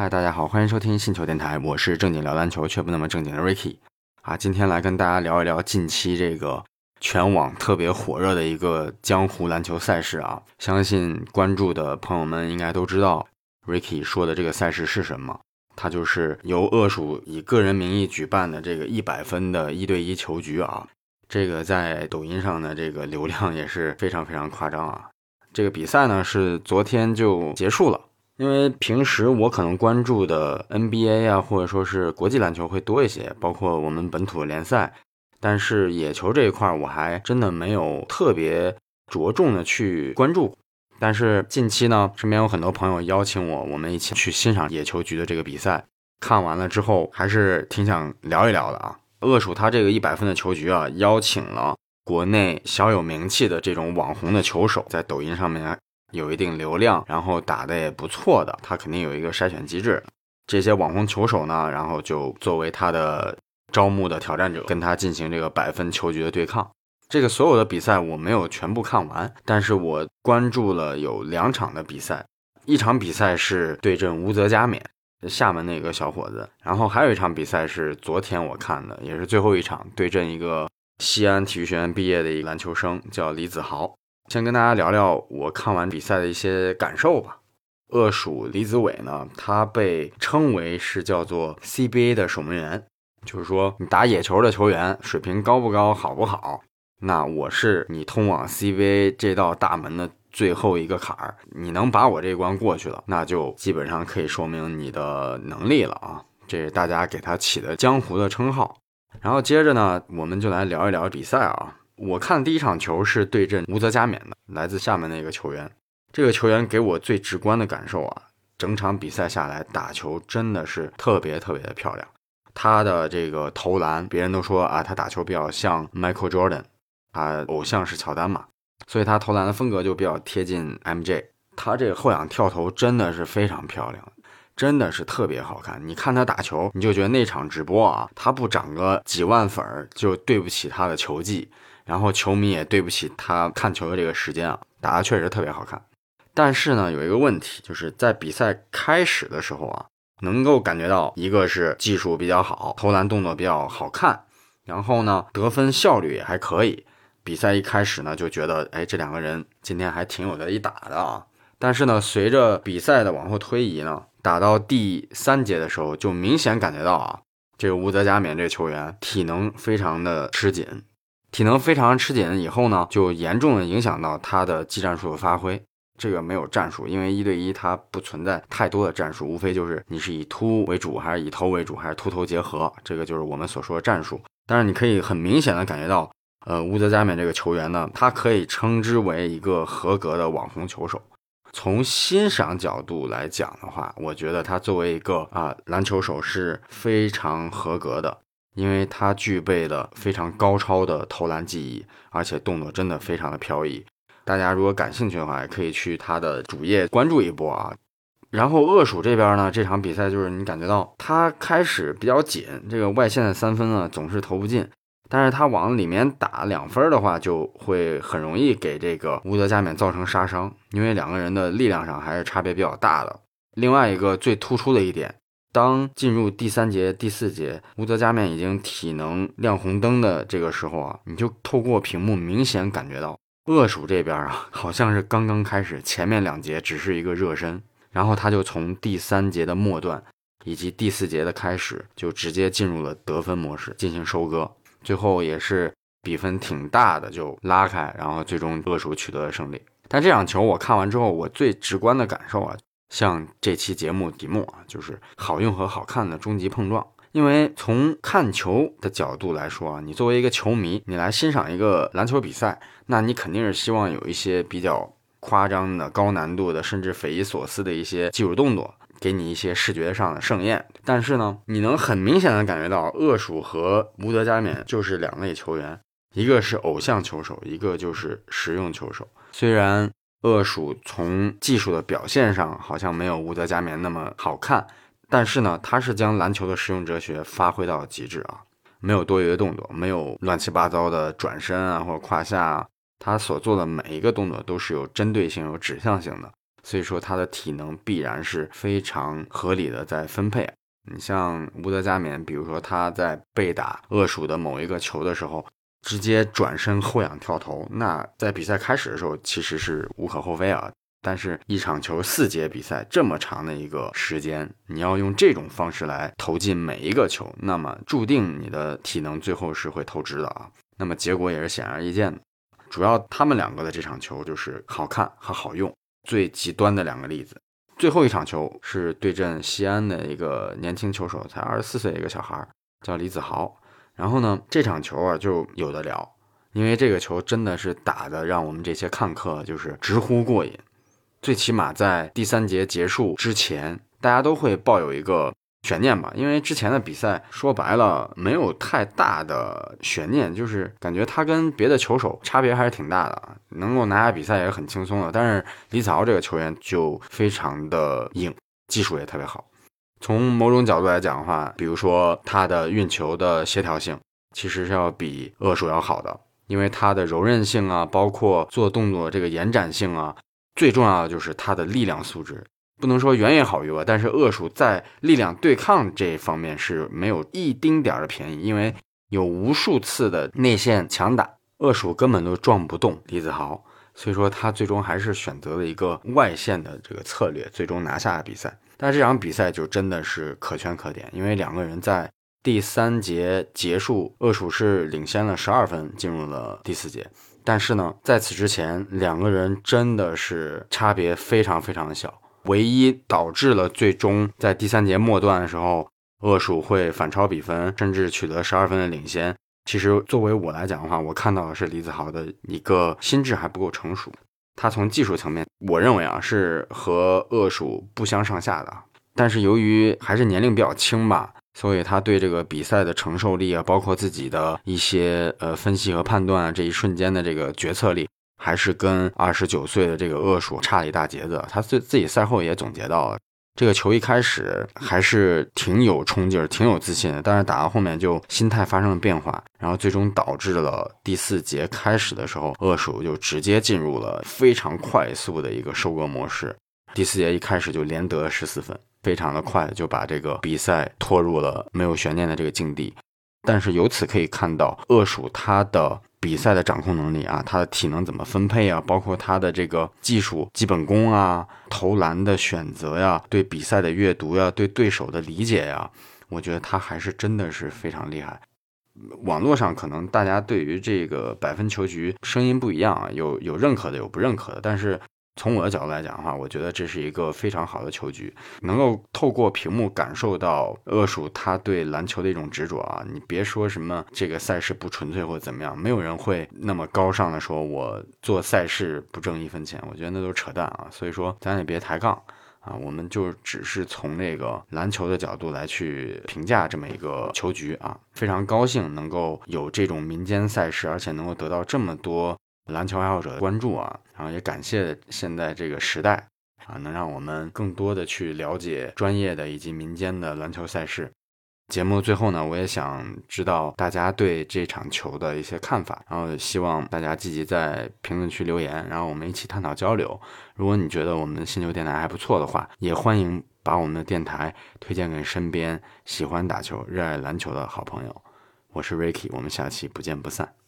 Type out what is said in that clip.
嗨，大家好，欢迎收听信球电台，我是正经聊篮球却不那么正经的 Ricky 啊，今天来跟大家聊一聊近期这个全网特别火热的一个江湖篮球赛事啊，相信关注的朋友们应该都知道 Ricky 说的这个赛事是什么，它就是由恶鼠以个人名义举办的这个一百分的一对一球局啊，这个在抖音上的这个流量也是非常非常夸张啊，这个比赛呢是昨天就结束了。因为平时我可能关注的 NBA 啊，或者说是国际篮球会多一些，包括我们本土的联赛，但是野球这一块我还真的没有特别着重的去关注。但是近期呢，身边有很多朋友邀请我，我们一起去欣赏野球局的这个比赛。看完了之后，还是挺想聊一聊的啊。恶鼠他这个一百分的球局啊，邀请了国内小有名气的这种网红的球手，在抖音上面。有一定流量，然后打的也不错的，他肯定有一个筛选机制。这些网红球手呢，然后就作为他的招募的挑战者，跟他进行这个百分球局的对抗。这个所有的比赛我没有全部看完，但是我关注了有两场的比赛，一场比赛是对阵吴泽加冕，厦门那个小伙子，然后还有一场比赛是昨天我看的，也是最后一场，对阵一个西安体育学院毕业的一个篮球生，叫李子豪。先跟大家聊聊我看完比赛的一些感受吧。恶鼠李子伟呢，他被称为是叫做 CBA 的守门员，就是说你打野球的球员水平高不高、好不好，那我是你通往 CBA 这道大门的最后一个坎儿。你能把我这关过去了，那就基本上可以说明你的能力了啊。这是大家给他起的江湖的称号。然后接着呢，我们就来聊一聊比赛啊。我看第一场球是对阵吴泽加冕的，来自厦门的一个球员。这个球员给我最直观的感受啊，整场比赛下来打球真的是特别特别的漂亮。他的这个投篮，别人都说啊，他打球比较像 Michael Jordan，他偶像是乔丹嘛，所以他投篮的风格就比较贴近 MJ。他这个后仰跳投真的是非常漂亮，真的是特别好看。你看他打球，你就觉得那场直播啊，他不涨个几万粉儿就对不起他的球技。然后球迷也对不起他看球的这个时间啊，打的确实特别好看。但是呢，有一个问题，就是在比赛开始的时候啊，能够感觉到一个是技术比较好，投篮动作比较好看，然后呢得分效率也还可以。比赛一开始呢，就觉得哎，这两个人今天还挺有得一打的啊。但是呢，随着比赛的往后推移呢，打到第三节的时候，就明显感觉到啊，这个吴泽加冕这个球员体能非常的吃紧。体能非常吃紧以后呢，就严重的影响到他的技战术的发挥。这个没有战术，因为一对一它不存在太多的战术，无非就是你是以突为主，还是以投为主，还是突投结合，这个就是我们所说的战术。但是你可以很明显的感觉到，呃，乌泽加冕这个球员呢，他可以称之为一个合格的网红球手。从欣赏角度来讲的话，我觉得他作为一个啊篮球手是非常合格的。因为他具备了非常高超的投篮技艺，而且动作真的非常的飘逸。大家如果感兴趣的话，也可以去他的主页关注一波啊。然后恶鼠这边呢，这场比赛就是你感觉到他开始比较紧，这个外线的三分呢总是投不进，但是他往里面打两分的话，就会很容易给这个乌德加冕造成杀伤，因为两个人的力量上还是差别比较大的。另外一个最突出的一点。当进入第三节、第四节，乌泽加面已经体能亮红灯的这个时候啊，你就透过屏幕明显感觉到恶鼠这边啊，好像是刚刚开始，前面两节只是一个热身，然后他就从第三节的末段以及第四节的开始，就直接进入了得分模式进行收割，最后也是比分挺大的就拉开，然后最终恶鼠取得了胜利。但这场球我看完之后，我最直观的感受啊。像这期节目题目啊，就是好用和好看的终极碰撞。因为从看球的角度来说啊，你作为一个球迷，你来欣赏一个篮球比赛，那你肯定是希望有一些比较夸张的、高难度的，甚至匪夷所思的一些技术动作，给你一些视觉上的盛宴。但是呢，你能很明显的感觉到，恶鼠和无德加冕就是两类球员，一个是偶像球手，一个就是实用球手。虽然。恶鼠从技术的表现上好像没有吴德加冕那么好看，但是呢，他是将篮球的实用哲学发挥到极致啊，没有多余的动作，没有乱七八糟的转身啊或者胯下，他所做的每一个动作都是有针对性、有指向性的，所以说他的体能必然是非常合理的在分配。你像乌德加冕，比如说他在被打恶鼠的某一个球的时候，直接转身后仰跳投，那在比赛开始的时候其实是无可厚非啊。但是，一场球四节比赛这么长的一个时间，你要用这种方式来投进每一个球，那么注定你的体能最后是会透支的啊。那么结果也是显而易见的。主要他们两个的这场球就是好看和好用，最极端的两个例子。最后一场球是对阵西安的一个年轻球手，才二十四岁一个小孩，叫李子豪。然后呢，这场球啊就有的聊，因为这个球真的是打的让我们这些看客就是直呼过瘾。最起码在第三节结束之前，大家都会抱有一个悬念吧，因为之前的比赛说白了没有太大的悬念，就是感觉他跟别的球手差别还是挺大的，能够拿下比赛也很轻松的。但是李子豪这个球员就非常的硬，技术也特别好。从某种角度来讲的话，比如说他的运球的协调性，其实是要比恶鼠要好的，因为他的柔韧性啊，包括做动作这个延展性啊。最重要的就是他的力量素质，不能说远远好于我，但是恶鼠在力量对抗这方面是没有一丁点儿的便宜，因为有无数次的内线强打，恶鼠根本都撞不动李子豪，所以说他最终还是选择了一个外线的这个策略，最终拿下了比赛。但这场比赛就真的是可圈可点，因为两个人在第三节结束，恶鼠是领先了十二分，进入了第四节。但是呢，在此之前，两个人真的是差别非常非常的小。唯一导致了最终在第三节末段的时候，恶鼠会反超比分，甚至取得十二分的领先。其实作为我来讲的话，我看到的是李子豪的一个心智还不够成熟。他从技术层面，我认为啊是和恶鼠不相上下的。但是由于还是年龄比较轻吧。所以他对这个比赛的承受力啊，包括自己的一些呃分析和判断啊，这一瞬间的这个决策力，还是跟二十九岁的这个恶鼠差了一大截子。他自自己赛后也总结到了，这个球一开始还是挺有冲劲儿、挺有自信的，但是打到后面就心态发生了变化，然后最终导致了第四节开始的时候，恶鼠就直接进入了非常快速的一个收割模式。第四节一开始就连得十四分。非常的快就把这个比赛拖入了没有悬念的这个境地，但是由此可以看到恶鼠他的比赛的掌控能力啊，他的体能怎么分配啊，包括他的这个技术基本功啊，投篮的选择呀，对比赛的阅读呀，对对手的理解呀，我觉得他还是真的是非常厉害。网络上可能大家对于这个百分球局声音不一样啊，有有认可的，有不认可的，但是。从我的角度来讲的话，我觉得这是一个非常好的球局，能够透过屏幕感受到恶鼠他对篮球的一种执着啊！你别说什么这个赛事不纯粹或者怎么样，没有人会那么高尚的说我做赛事不挣一分钱，我觉得那都是扯淡啊！所以说咱也别抬杠啊，我们就只是从那个篮球的角度来去评价这么一个球局啊！非常高兴能够有这种民间赛事，而且能够得到这么多。篮球爱好者的关注啊，然后也感谢现在这个时代啊，能让我们更多的去了解专业的以及民间的篮球赛事。节目最后呢，我也想知道大家对这场球的一些看法，然后希望大家积极在评论区留言，然后我们一起探讨交流。如果你觉得我们的星球电台还不错的话，也欢迎把我们的电台推荐给身边喜欢打球、热爱篮球的好朋友。我是 Ricky，我们下期不见不散。